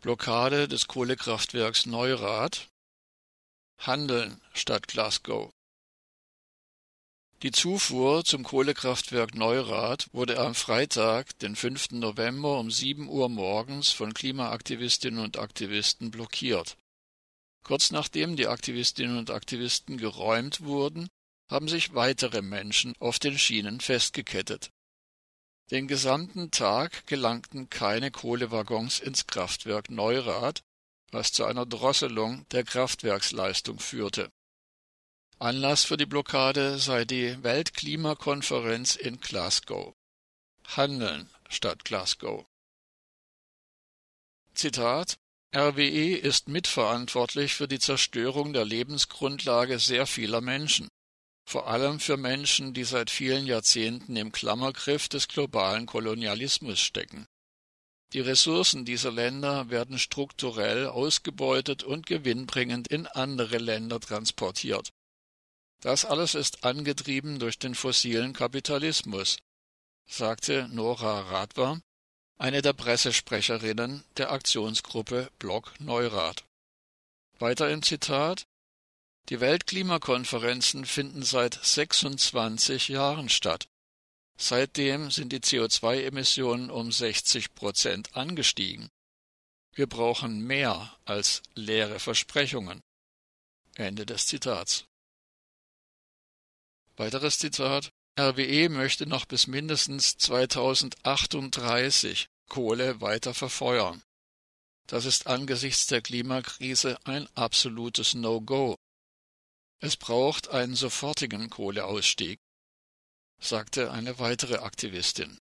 Blockade des Kohlekraftwerks Neurath Handeln statt Glasgow Die Zufuhr zum Kohlekraftwerk Neurath wurde am Freitag, den 5. November um 7 Uhr morgens von Klimaaktivistinnen und Aktivisten blockiert. Kurz nachdem die Aktivistinnen und Aktivisten geräumt wurden, haben sich weitere Menschen auf den Schienen festgekettet. Den gesamten Tag gelangten keine Kohlewaggons ins Kraftwerk Neurath, was zu einer Drosselung der Kraftwerksleistung führte. Anlass für die Blockade sei die Weltklimakonferenz in Glasgow. Handeln statt Glasgow. Zitat RWE ist mitverantwortlich für die Zerstörung der Lebensgrundlage sehr vieler Menschen vor allem für Menschen, die seit vielen Jahrzehnten im Klammergriff des globalen Kolonialismus stecken. Die Ressourcen dieser Länder werden strukturell ausgebeutet und gewinnbringend in andere Länder transportiert. Das alles ist angetrieben durch den fossilen Kapitalismus, sagte Nora Radwer, eine der Pressesprecherinnen der Aktionsgruppe Block Neurath. Weiter im Zitat die Weltklimakonferenzen finden seit 26 Jahren statt. Seitdem sind die CO2-Emissionen um 60 Prozent angestiegen. Wir brauchen mehr als leere Versprechungen. Ende des Zitats. Weiteres Zitat RWE möchte noch bis mindestens 2038 Kohle weiter verfeuern. Das ist angesichts der Klimakrise ein absolutes No-Go. Es braucht einen sofortigen Kohleausstieg, sagte eine weitere Aktivistin.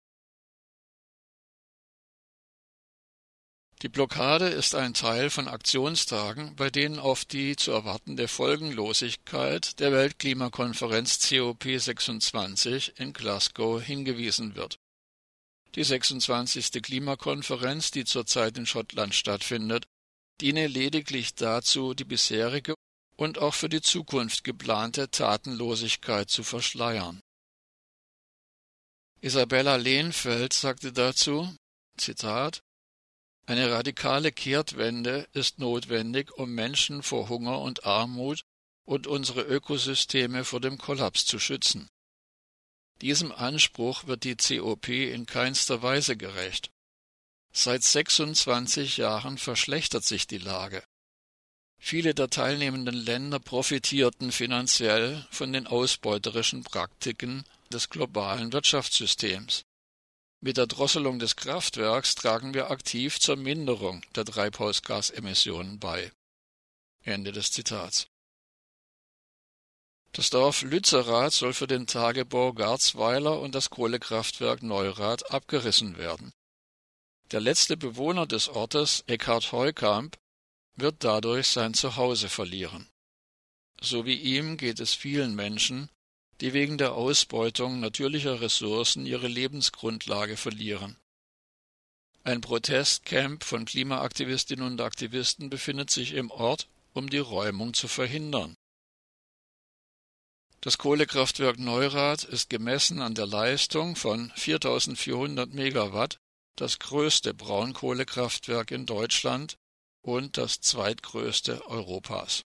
Die Blockade ist ein Teil von Aktionstagen, bei denen auf die zu erwartende Folgenlosigkeit der Weltklimakonferenz COP26 in Glasgow hingewiesen wird. Die 26. Klimakonferenz, die zurzeit in Schottland stattfindet, diene lediglich dazu, die bisherige und auch für die Zukunft geplante Tatenlosigkeit zu verschleiern. Isabella Lehnfeld sagte dazu, Zitat, eine radikale Kehrtwende ist notwendig, um Menschen vor Hunger und Armut und unsere Ökosysteme vor dem Kollaps zu schützen. Diesem Anspruch wird die COP in keinster Weise gerecht. Seit 26 Jahren verschlechtert sich die Lage. Viele der teilnehmenden Länder profitierten finanziell von den ausbeuterischen Praktiken des globalen Wirtschaftssystems. Mit der Drosselung des Kraftwerks tragen wir aktiv zur Minderung der Treibhausgasemissionen bei. Ende des Zitats. Das Dorf Lützerath soll für den Tagebau Garzweiler und das Kohlekraftwerk Neurath abgerissen werden. Der letzte Bewohner des Ortes, Eckhard Heukamp, wird dadurch sein Zuhause verlieren. So wie ihm geht es vielen Menschen, die wegen der Ausbeutung natürlicher Ressourcen ihre Lebensgrundlage verlieren. Ein Protestcamp von Klimaaktivistinnen und Aktivisten befindet sich im Ort, um die Räumung zu verhindern. Das Kohlekraftwerk Neurath ist gemessen an der Leistung von 4400 Megawatt das größte Braunkohlekraftwerk in Deutschland und das zweitgrößte Europas